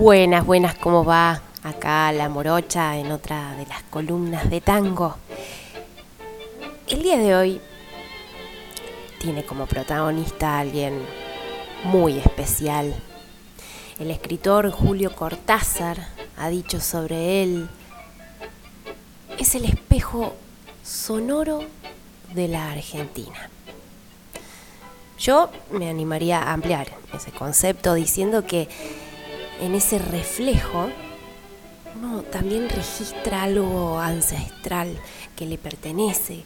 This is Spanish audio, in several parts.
Buenas, buenas, ¿cómo va? Acá la morocha en otra de las columnas de tango. El día de hoy tiene como protagonista a alguien muy especial. El escritor Julio Cortázar ha dicho sobre él, es el espejo sonoro de la Argentina. Yo me animaría a ampliar ese concepto diciendo que en ese reflejo uno también registra algo ancestral que le pertenece,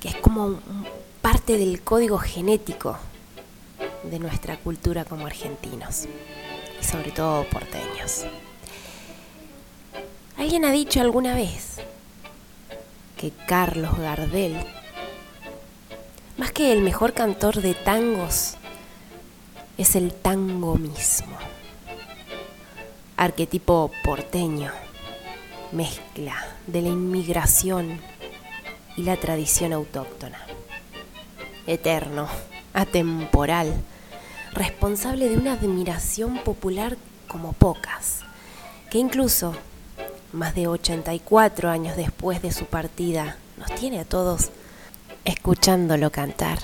que es como parte del código genético de nuestra cultura como argentinos y sobre todo porteños. Alguien ha dicho alguna vez que Carlos Gardel, más que el mejor cantor de tangos, es el tango mismo arquetipo porteño, mezcla de la inmigración y la tradición autóctona. Eterno, atemporal, responsable de una admiración popular como pocas, que incluso más de 84 años después de su partida nos tiene a todos escuchándolo cantar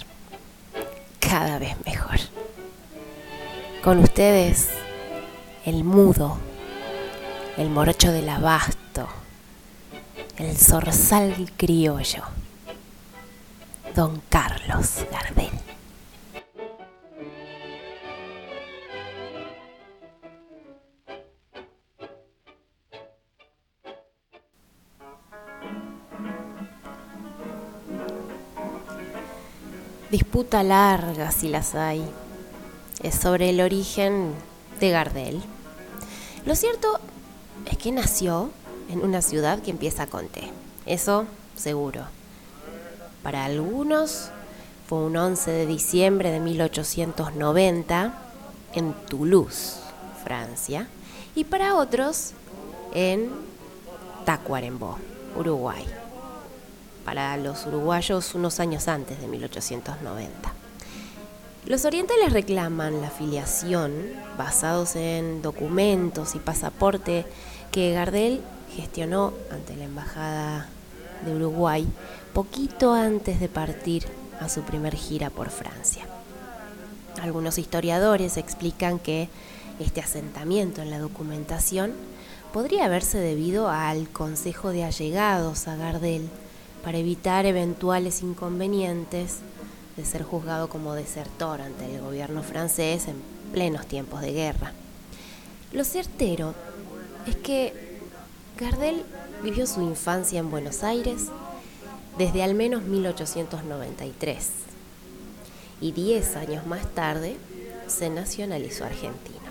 cada vez mejor. Con ustedes, el mudo el morocho del abasto, el zorzal criollo, don Carlos Gardel. Disputa larga si las hay. Es sobre el origen de Gardel. Lo cierto es que nació en una ciudad que empieza con T. Eso seguro. Para algunos fue un 11 de diciembre de 1890 en Toulouse, Francia, y para otros en Tacuarembó, Uruguay. Para los uruguayos unos años antes de 1890. Los orientales reclaman la filiación basados en documentos y pasaporte que Gardel gestionó ante la Embajada de Uruguay poquito antes de partir a su primer gira por Francia. Algunos historiadores explican que este asentamiento en la documentación podría haberse debido al Consejo de Allegados a Gardel para evitar eventuales inconvenientes de ser juzgado como desertor ante el gobierno francés en plenos tiempos de guerra. Lo certero es que Gardel vivió su infancia en Buenos Aires desde al menos 1893 y diez años más tarde se nacionalizó argentino.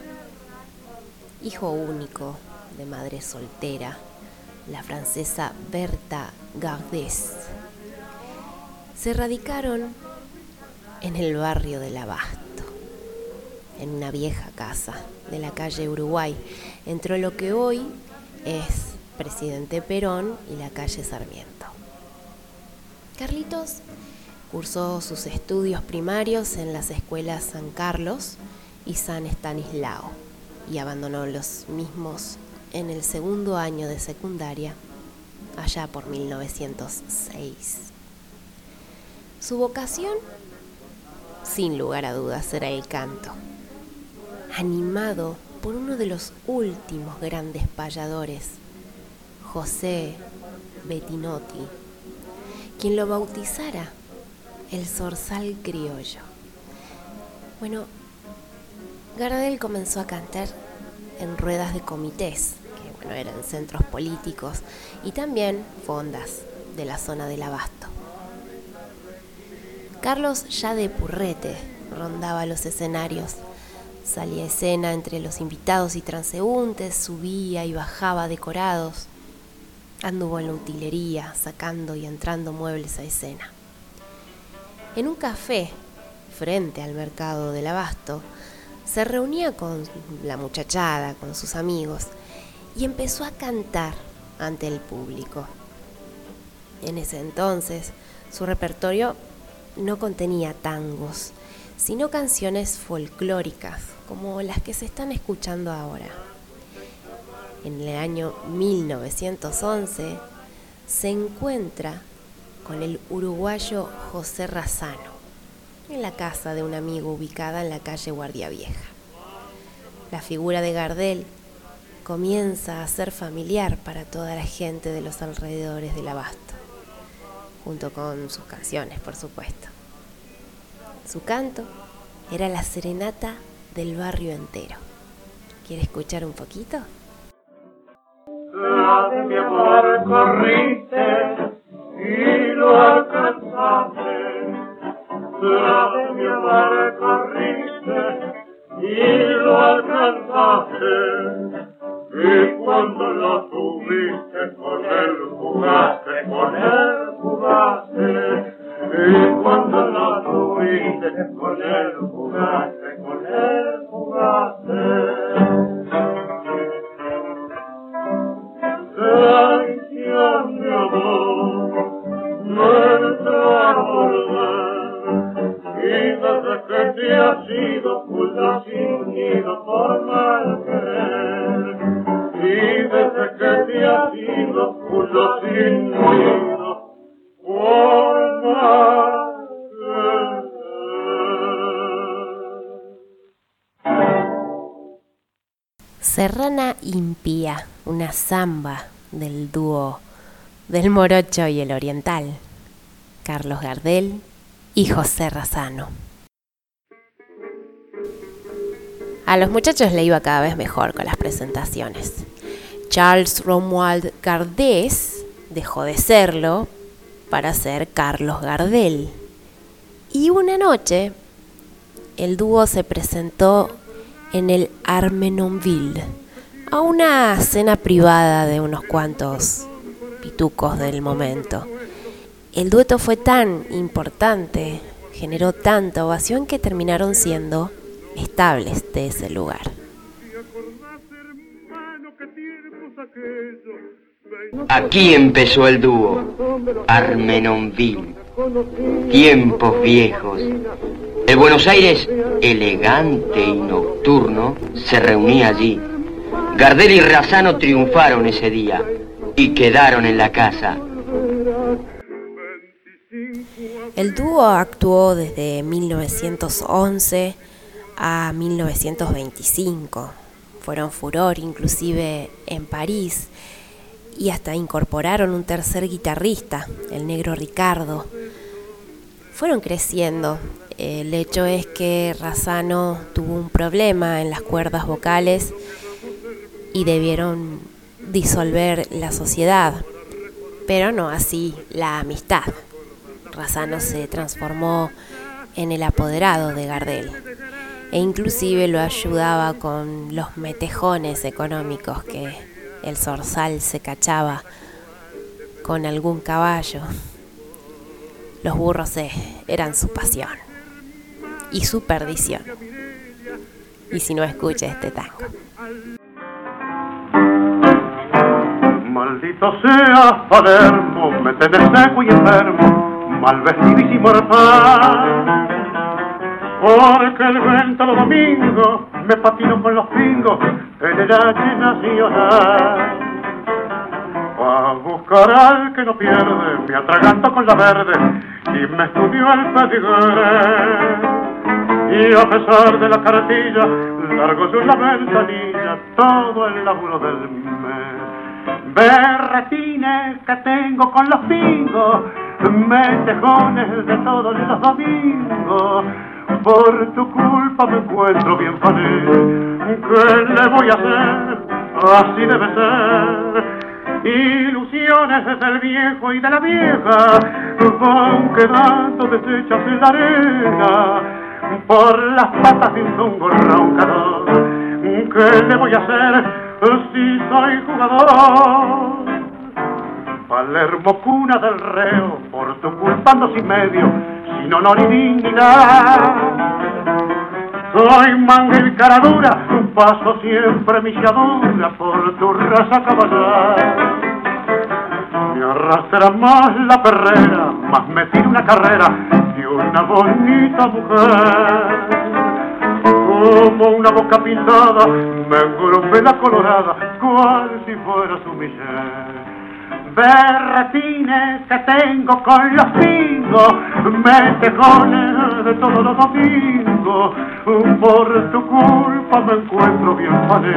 Hijo único de madre soltera, la francesa Berta Gardès. Se radicaron en el barrio del Abasto, en una vieja casa de la calle Uruguay, entre lo que hoy es Presidente Perón y la calle Sarmiento. Carlitos cursó sus estudios primarios en las escuelas San Carlos y San Estanislao y abandonó los mismos en el segundo año de secundaria, allá por 1906. Su vocación sin lugar a dudas era el canto, animado por uno de los últimos grandes payadores, José Bettinotti, quien lo bautizara el zorzal criollo. Bueno, Gardel comenzó a cantar en ruedas de comités, que bueno, eran centros políticos, y también fondas de la zona del abasto. Carlos ya de purrete rondaba los escenarios. Salía escena entre los invitados y transeúntes, subía y bajaba decorados. Anduvo en la utilería, sacando y entrando muebles a escena. En un café, frente al mercado del abasto, se reunía con la muchachada, con sus amigos, y empezó a cantar ante el público. En ese entonces, su repertorio no contenía tangos, sino canciones folclóricas, como las que se están escuchando ahora. en el año 1911, se encuentra con el uruguayo José Razano en la casa de un amigo ubicada en la calle Guardia Vieja. La figura de Gardel comienza a ser familiar para toda la gente de los alrededores del abasto, junto con sus canciones, por supuesto. Su canto era la serenata del barrio entero. ¿Quiere escuchar un poquito? La de mi amor corriste y lo alcanzaste. La de mi amor corriste y lo alcanzaste. Y cuando lo tuviste con él jugaste, con él jugaste. Y cuando lo tuviste con él jugaste, con él jugaste. Traición de amor, nuestra volver, y desde que te has ido, pulsa sin nido por mal querer, y desde que te has ido, pulsa sin nido Serrana Impía, una samba del dúo del Morocho y el Oriental, Carlos Gardel y José Razano. A los muchachos le iba cada vez mejor con las presentaciones. Charles Romuald Gardés dejó de serlo para ser Carlos Gardel. Y una noche el dúo se presentó en el Armenonville, a una cena privada de unos cuantos pitucos del momento. El dueto fue tan importante, generó tanta ovación que terminaron siendo estables de ese lugar. Aquí empezó el dúo, Armenonville, tiempos viejos. El Buenos Aires, elegante y nocturno, se reunía allí. Gardel y Razano triunfaron ese día y quedaron en la casa. El dúo actuó desde 1911 a 1925. Fueron furor inclusive en París y hasta incorporaron un tercer guitarrista, el negro Ricardo. Fueron creciendo. El hecho es que Razano tuvo un problema en las cuerdas vocales y debieron disolver la sociedad, pero no así la amistad. Razano se transformó en el apoderado de Gardel e inclusive lo ayudaba con los metejones económicos que el zorzal se cachaba con algún caballo. Los burros eran su pasión y su perdición. Y si no escucha este tango. Maldito sea Palermo, me tenés seco y enfermo, mal vestidísimo mortal. Porque el vento los domingos me patino con los pingos en el H nacional. Buscar al que no pierde, me atraganto con la verde y me estudió el pedigre. Y a pesar de la cartilla, largo yo la ventanilla, todo el laburo del mes. Berretines que tengo con los pingos, metejones de todos los domingos. Por tu culpa me encuentro bien feliz. ¿Qué le voy a hacer? Así debe ser. Ilusiones del viejo y de la vieja van quedando deshechas en la arena por las patas de un roncador. ¿Qué le voy a hacer si soy jugador? Palermo, cuna del reo, por tu culpa ando sin medio, sin honor y dignidad. Soy manga y cara dura, paso siempre milladura por tu raza caballar. Me arrastra más la perrera, más me tira una carrera de una bonita mujer. como una boca pintada, me engrupé la colorada, cual si fuera su miseria berretines que tengo con los pingos, metejones de todos los domingos, por tu culpa me encuentro bien pané,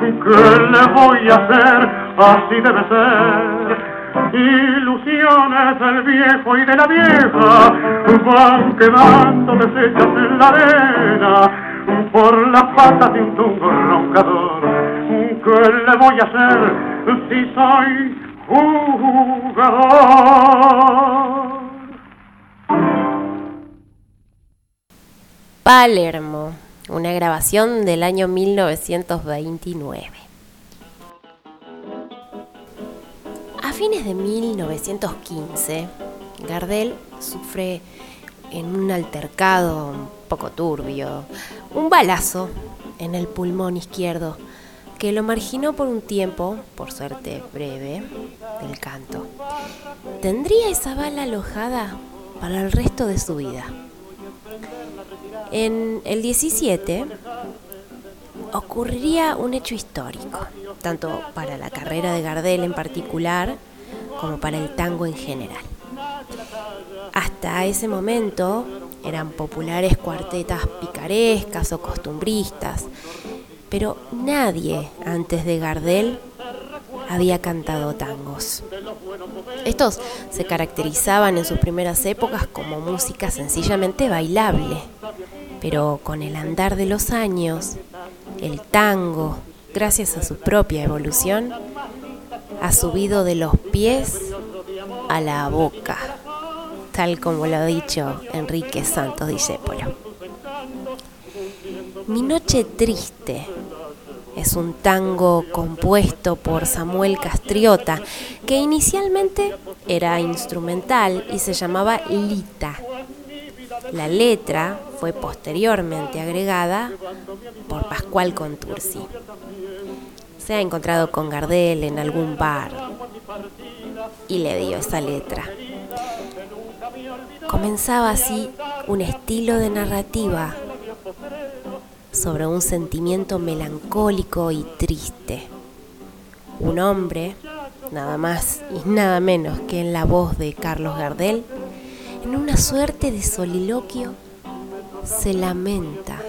¿qué le voy a hacer? Así debe ser. Ilusiones del viejo y de la vieja van quedando deshechas en la arena por las patas de un tungo roncador. ¿Qué le voy a hacer si soy Palermo, una grabación del año 1929. Fines de 1915, Gardel sufre en un altercado un poco turbio, un balazo en el pulmón izquierdo que lo marginó por un tiempo, por suerte breve, del canto. Tendría esa bala alojada para el resto de su vida. En el 17 ocurriría un hecho histórico, tanto para la carrera de Gardel en particular como para el tango en general. Hasta ese momento eran populares cuartetas picarescas o costumbristas, pero nadie antes de Gardel había cantado tangos. Estos se caracterizaban en sus primeras épocas como música sencillamente bailable, pero con el andar de los años, el tango, gracias a su propia evolución, ha subido de los pies a la boca, tal como lo ha dicho Enrique Santos Discépolo. Mi noche triste es un tango compuesto por Samuel Castriota, que inicialmente era instrumental y se llamaba Lita. La letra fue posteriormente agregada por Pascual Contursi. Se ha encontrado con Gardel en algún bar y le dio esa letra. Comenzaba así un estilo de narrativa sobre un sentimiento melancólico y triste. Un hombre, nada más y nada menos que en la voz de Carlos Gardel, en una suerte de soliloquio, se lamenta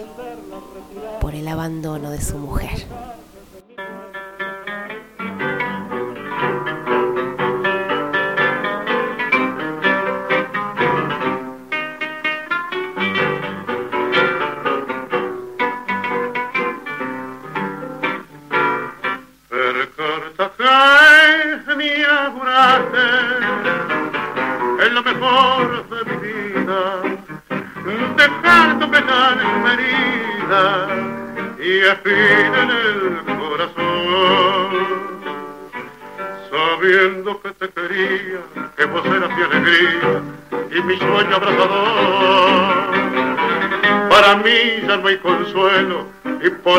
por el abandono de su mujer.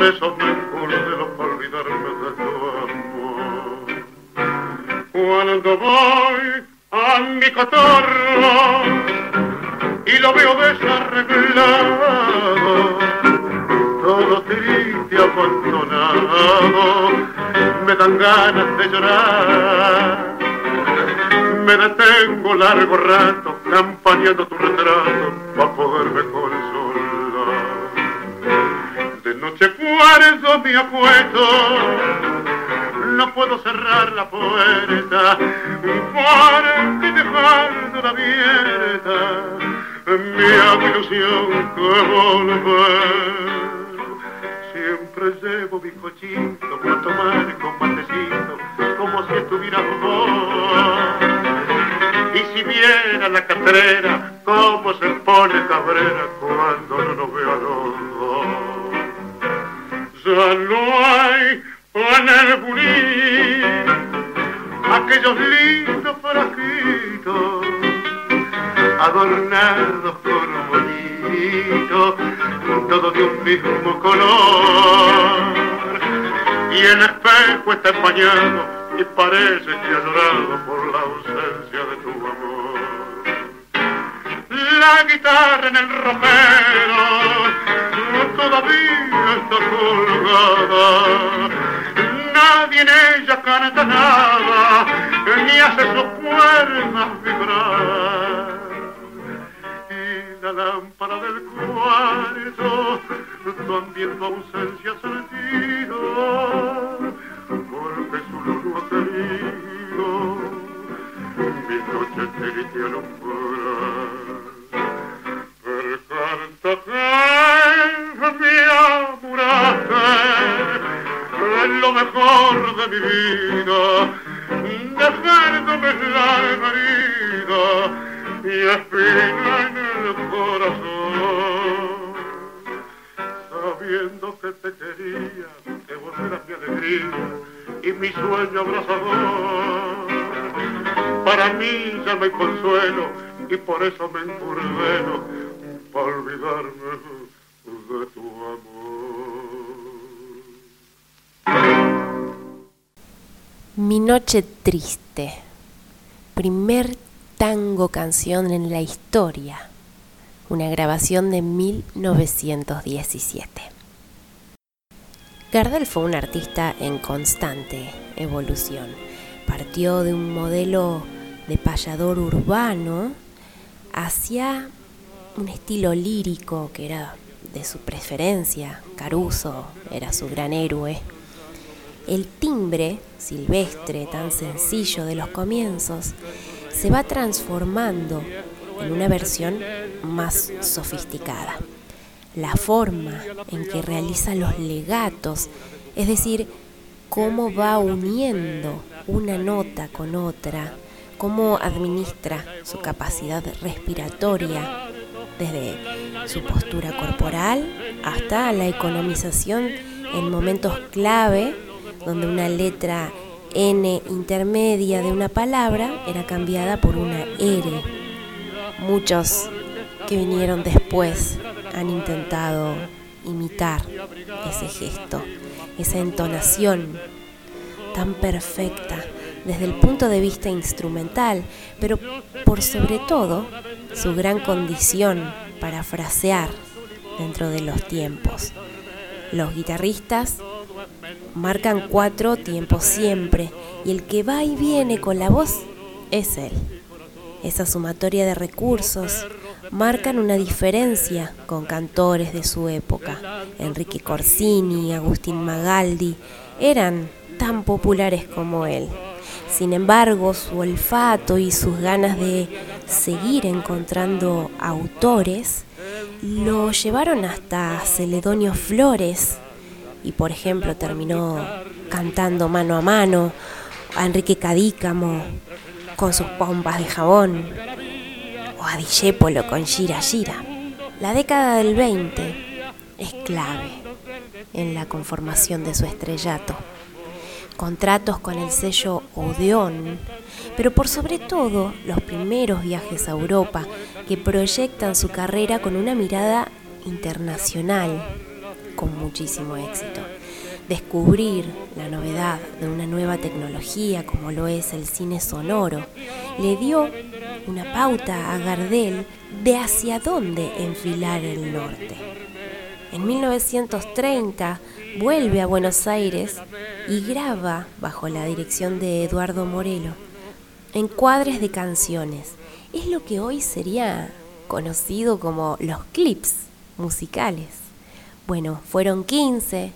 por eso me acuerdo para olvidarme de tu amor. Cuando voy a mi cotorro y lo veo desarreglado, todo triste, abandonado, me dan ganas de llorar. Me detengo largo rato campaneando tu retrato para poderme colgar. De noche cuarzo me acuesto, no puedo cerrar la puerta, porque dejando la abierta, me hago ilusión que volver. Siempre llevo mi cochito para tomar con matecito, como si estuviera vos. Y si viera la carrera, cómo se pone cabrera cuando no nos veo a los adornados con bonito, todo de un mismo color. Y el espejo está empañado y parece que ha por la ausencia de tu amor. La guitarra en el ropero todavía está colgada. Nadie en ella canta nada, ni hace sus cuerdas vibrar. Y la lámpara del cuarto también tu ausencia sentido, porque su luz querido mi noche triste alumbrar. Me amuraste en lo mejor de mi vida, dejándome la herida y espina en el corazón. Sabiendo que te quería, que vos eras mi alegría y mi sueño abrazador. Para mí ya no hay consuelo y por eso me encurdeno para olvidarme de tu amor. Mi noche triste. Primer tango canción en la historia. Una grabación de 1917. Gardel fue un artista en constante evolución. Partió de un modelo de payador urbano hacia un estilo lírico que era de su preferencia. Caruso era su gran héroe. El timbre silvestre tan sencillo de los comienzos se va transformando en una versión más sofisticada. La forma en que realiza los legatos, es decir, cómo va uniendo una nota con otra, cómo administra su capacidad respiratoria, desde su postura corporal hasta la economización en momentos clave, donde una letra N intermedia de una palabra era cambiada por una R. Muchos que vinieron después han intentado imitar ese gesto, esa entonación tan perfecta desde el punto de vista instrumental, pero por sobre todo su gran condición para frasear dentro de los tiempos. Los guitarristas marcan cuatro tiempos siempre y el que va y viene con la voz es él. Esa sumatoria de recursos marcan una diferencia con cantores de su época. Enrique Corsini, Agustín Magaldi eran tan populares como él. Sin embargo, su olfato y sus ganas de seguir encontrando autores lo llevaron hasta Celedonio Flores y por ejemplo terminó cantando mano a mano a Enrique Cadícamo con sus pompas de jabón o a Dijépolo con Gira Gira. La década del 20 es clave en la conformación de su estrellato contratos con el sello Odeón, pero por sobre todo los primeros viajes a Europa que proyectan su carrera con una mirada internacional, con muchísimo éxito. Descubrir la novedad de una nueva tecnología como lo es el cine sonoro le dio una pauta a Gardel de hacia dónde enfilar el norte. En 1930 vuelve a Buenos Aires y graba, bajo la dirección de Eduardo Morelo, encuadres de canciones. Es lo que hoy sería conocido como los clips musicales. Bueno, fueron 15,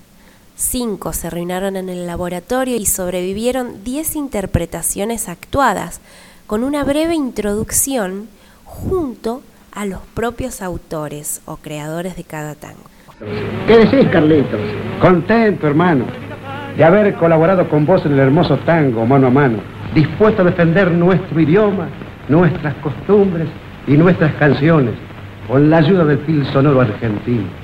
5 se arruinaron en el laboratorio y sobrevivieron 10 interpretaciones actuadas, con una breve introducción junto a los propios autores o creadores de cada tango. ¿Qué decís, Carlitos? Contento, hermano, de haber colaborado con vos en el hermoso tango, mano a mano, dispuesto a defender nuestro idioma, nuestras costumbres y nuestras canciones, con la ayuda del fil sonoro argentino.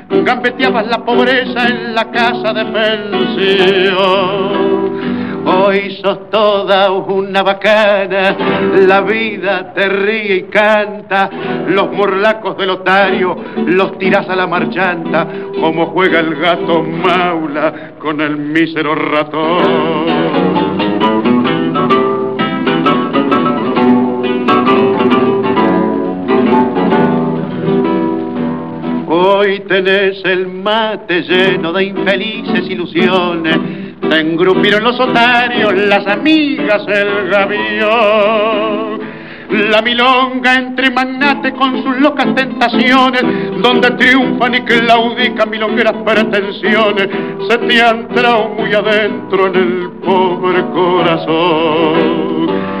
gambeteabas la pobreza en la casa de pensión. Hoy sos toda una bacana, la vida te ríe y canta, los morlacos del otario los tiras a la marchanta, como juega el gato maula con el mísero ratón. Hoy tenés el mate lleno de infelices ilusiones. Te engrupieron los otarios, las amigas, el gavión. La milonga entre magnates con sus locas tentaciones, donde triunfan y claudican milongueras pretensiones, se te han muy adentro en el pobre corazón.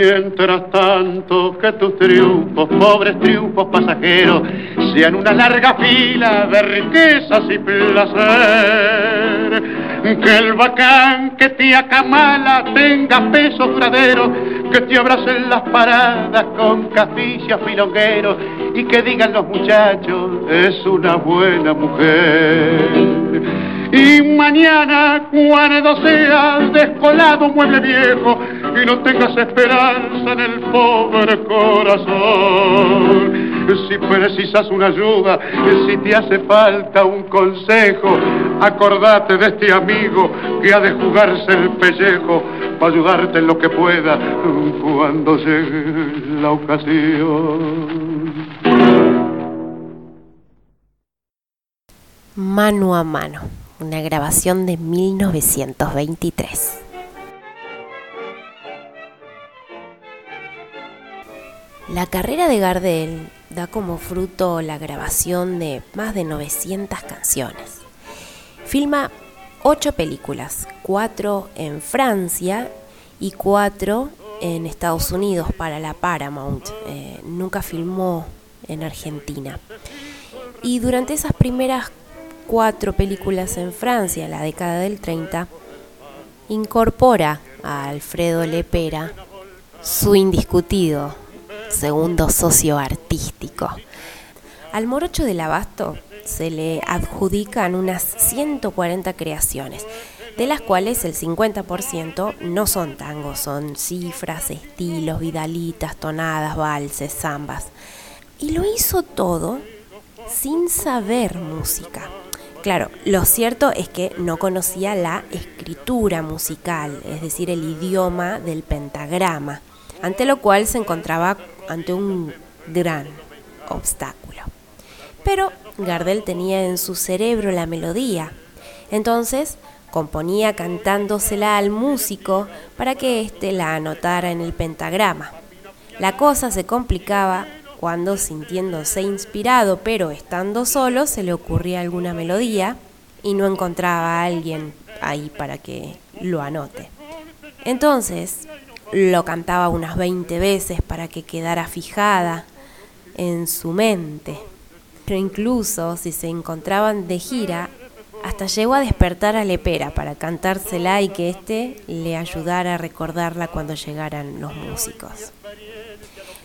Mientras tanto que tus triunfos, pobres triunfos pasajeros, sean una larga fila de riquezas y placer. Que el bacán que te acamala tenga peso duradero, que te abracen las paradas con caficias filongueros y que digan los muchachos, es una buena mujer y mañana cuando seas descolado mueble viejo y no tengas esperanza en el pobre corazón. Si precisas una ayuda, si te hace falta un consejo, acordate de este amigo que ha de jugarse el pellejo para ayudarte en lo que pueda cuando llegue la ocasión. Mano a mano una grabación de 1923. La carrera de Gardel da como fruto la grabación de más de 900 canciones. Filma ocho películas, cuatro en Francia y cuatro en Estados Unidos para la Paramount. Eh, nunca filmó en Argentina. Y durante esas primeras cuatro películas en Francia, la década del 30, incorpora a Alfredo Lepera, su indiscutido segundo socio artístico. Al Morocho del Abasto se le adjudican unas 140 creaciones, de las cuales el 50% no son tangos, son cifras, estilos, vidalitas, tonadas, valses, zambas. Y lo hizo todo sin saber música. Claro, lo cierto es que no conocía la escritura musical, es decir, el idioma del pentagrama, ante lo cual se encontraba ante un gran obstáculo. Pero Gardel tenía en su cerebro la melodía, entonces componía cantándosela al músico para que éste la anotara en el pentagrama. La cosa se complicaba cuando sintiéndose inspirado pero estando solo se le ocurría alguna melodía y no encontraba a alguien ahí para que lo anote. Entonces lo cantaba unas 20 veces para que quedara fijada en su mente. Pero incluso si se encontraban de gira, hasta llegó a despertar a Lepera para cantársela y que éste le ayudara a recordarla cuando llegaran los músicos.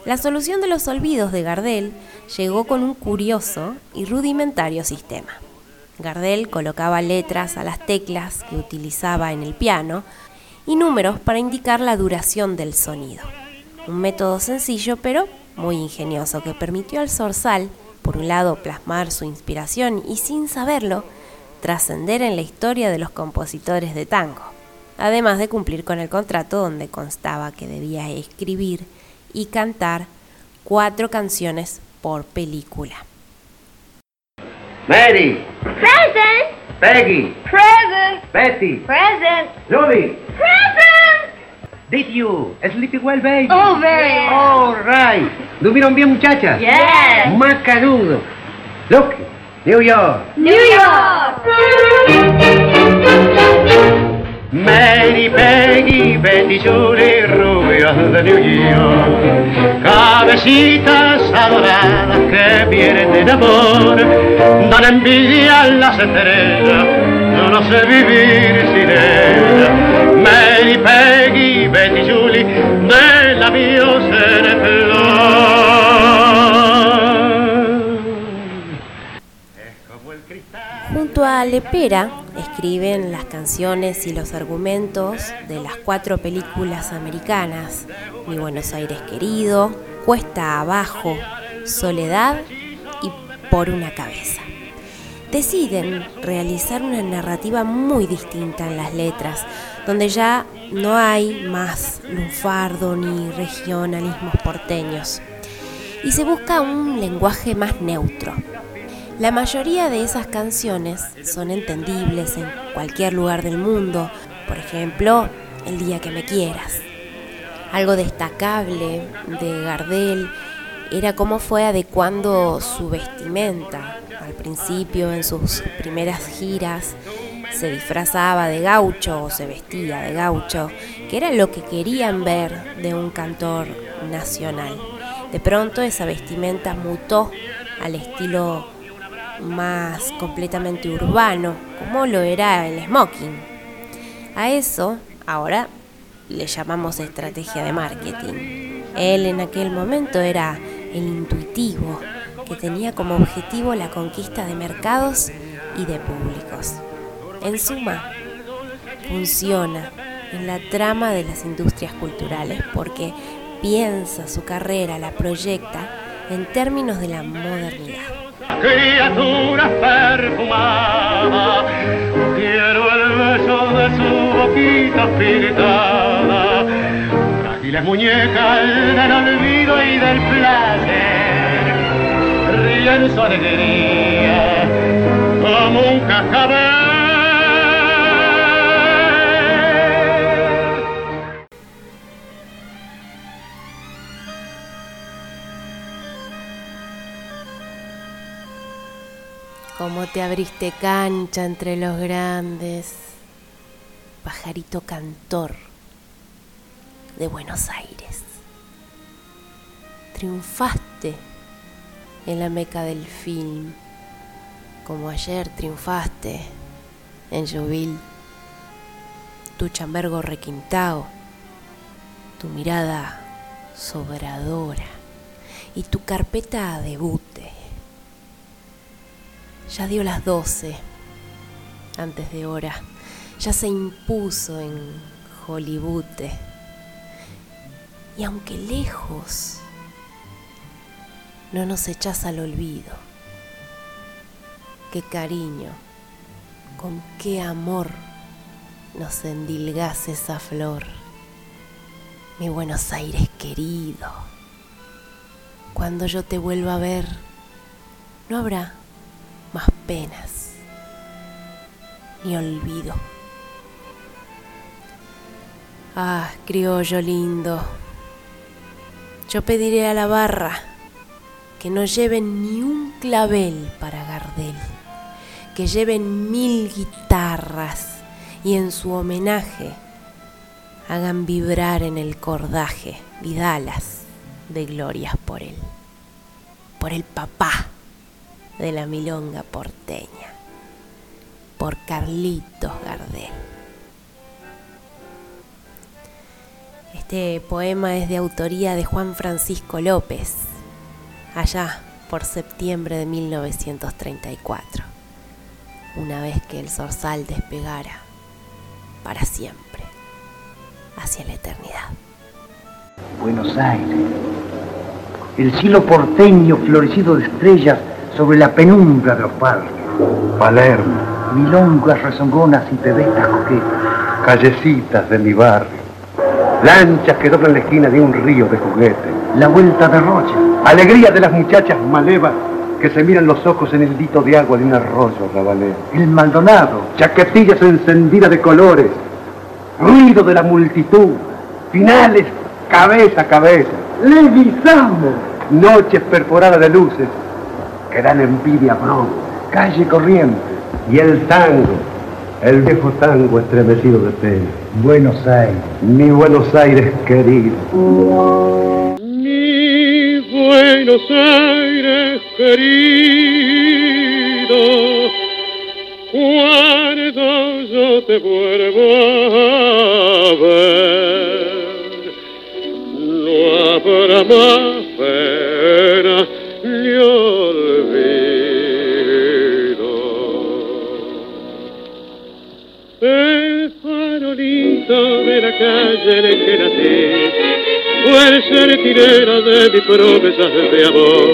La solución de los olvidos de Gardel llegó con un curioso y rudimentario sistema. Gardel colocaba letras a las teclas que utilizaba en el piano y números para indicar la duración del sonido. Un método sencillo pero muy ingenioso que permitió al Zorzal, por un lado, plasmar su inspiración y sin saberlo, trascender en la historia de los compositores de tango, además de cumplir con el contrato donde constaba que debía escribir y cantar cuatro canciones por película. Mary, Present! Peggy, Present! Betty, Present! Judy, Present! did you sleep well, baby? Oh, very All right. ¿Durmieron bien, muchachas? Yes! Macanudo. Look, New York. New York! Mary, Peggy, Betty, Julie, rubias de New York. Cabecitas adoradas que de amor. Dan envidia a las estrellas, yo no sé vivir sin ellas. Mary, Peggy, Betty, Julie, de la en Junto a Lepera escriben las canciones y los argumentos de las cuatro películas americanas, Mi Buenos Aires querido, Cuesta abajo, Soledad y Por una cabeza. Deciden realizar una narrativa muy distinta en las letras, donde ya no hay más lunfardo ni regionalismos porteños, y se busca un lenguaje más neutro. La mayoría de esas canciones son entendibles en cualquier lugar del mundo, por ejemplo, El día que me quieras. Algo destacable de Gardel era cómo fue adecuando su vestimenta. Al principio, en sus primeras giras, se disfrazaba de gaucho o se vestía de gaucho, que era lo que querían ver de un cantor nacional. De pronto esa vestimenta mutó al estilo más completamente urbano, como lo era el smoking. A eso ahora le llamamos estrategia de marketing. Él en aquel momento era el intuitivo, que tenía como objetivo la conquista de mercados y de públicos. En suma, funciona en la trama de las industrias culturales porque piensa su carrera, la proyecta en términos de la modernidad criatura perfumada. Quiero el beso de su boquita pintada, frágiles muñecas del olvido y del placer, ríen su alegría como un cascabel. Cómo te abriste cancha entre los grandes, pajarito cantor de Buenos Aires. Triunfaste en la meca del film, como ayer triunfaste en Jubil. Tu chambergo requintao, tu mirada sobradora y tu carpeta debute ya dio las doce, antes de hora. Ya se impuso en Hollywood. Y aunque lejos, no nos echas al olvido. Qué cariño, con qué amor nos endilgas esa flor. Mi Buenos Aires querido, cuando yo te vuelva a ver, no habrá más penas ni olvido. Ah, criollo lindo, yo pediré a la barra que no lleven ni un clavel para Gardel, que lleven mil guitarras y en su homenaje hagan vibrar en el cordaje vidalas de glorias por él, por el papá de la milonga porteña, por Carlitos Gardel. Este poema es de autoría de Juan Francisco López, allá por septiembre de 1934, una vez que el zorzal despegara para siempre hacia la eternidad. Buenos Aires, el cielo porteño florecido de estrellas sobre la penumbra de los parques. Palermo, Milongas rezongonas y pebetas coquetas. callecitas de mi barrio, lanchas que doblan la esquina de un río de juguete, La vuelta de Rocha. alegría de las muchachas malevas que se miran los ojos en el dito de agua de un arroyo rabalero, El Maldonado. chaquetillas encendidas de colores, ruido de la multitud, finales cabeza a cabeza, Leguizamo. noches perforadas de luces que dan envidia bronca, Calle Corriente. y el tango, el viejo tango estremecido de pena. Buenos Aires. Mi Buenos Aires querido. Mi Buenos Aires querido, cuando yo te vuelvo a ver, no habrá más pena ni olvido. El farolito de la calle en el que nací fue el sentinela de mis promesas de amor.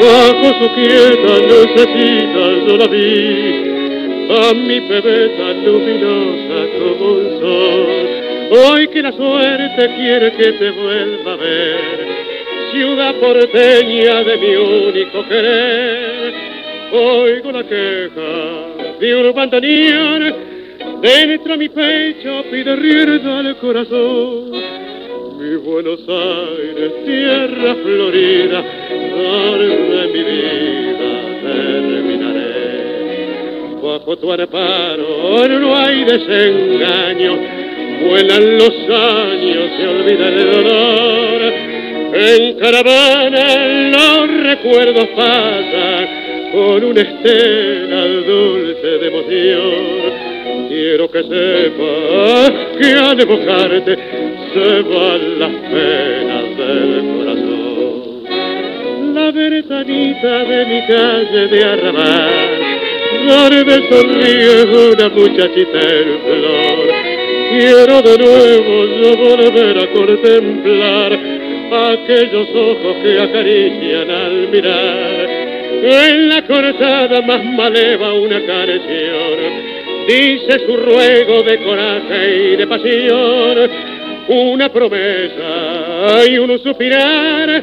Bajo su quieta lucecita yo la vi, a mi bebé tan luminosa como un sol. Hoy que la suerte quiere que te vuelva a ver, ciudad porteña de mi único querer. Oigo la queja de un bandoneón, dentro mi pecho pide rienda al corazón. Mi Buenos Aires, tierra florida, donde mi vida terminaré. Bajo tu amparo no hay desengaño, vuelan los años, se olvida el dolor. En caravana los recuerdos pasan con una estela dulce de emoción. Quiero que sepas que al evocarte se van las penas del corazón. La ventanita de mi calle de arrabal, donde sonríe una muchachita en flor. Quiero de nuevo yo volver a contemplar aquellos ojos que acarician al mirar. En la cortada más maleva una canción dice su ruego de coraje y de pasión, una promesa y un suspirar,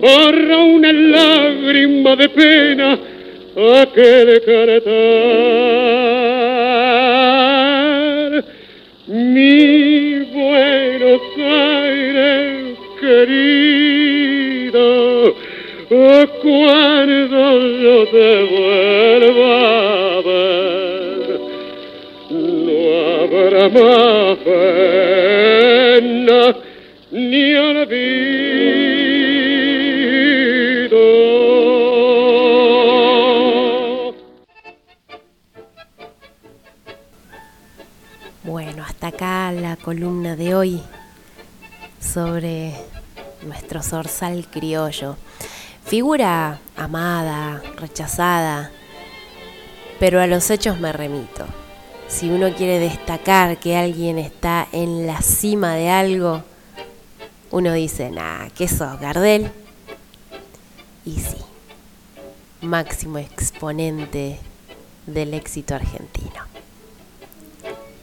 borra una lágrima de pena aquel cantar. Mi Buenos Aires querido, cuando yo te vuelva a ver, habrá pena ni olvido. Bueno, hasta acá la columna de hoy sobre nuestro zorzal criollo. Figura amada, rechazada, pero a los hechos me remito. Si uno quiere destacar que alguien está en la cima de algo, uno dice, nah, ¿qué sos, Gardel? Y sí, máximo exponente del éxito argentino.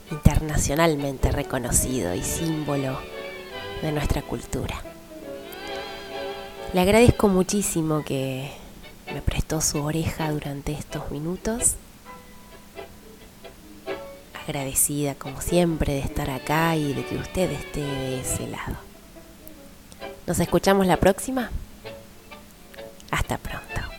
Internacionalmente reconocido y símbolo de nuestra cultura. Le agradezco muchísimo que me prestó su oreja durante estos minutos. Agradecida como siempre de estar acá y de que usted esté de ese lado. Nos escuchamos la próxima. Hasta pronto.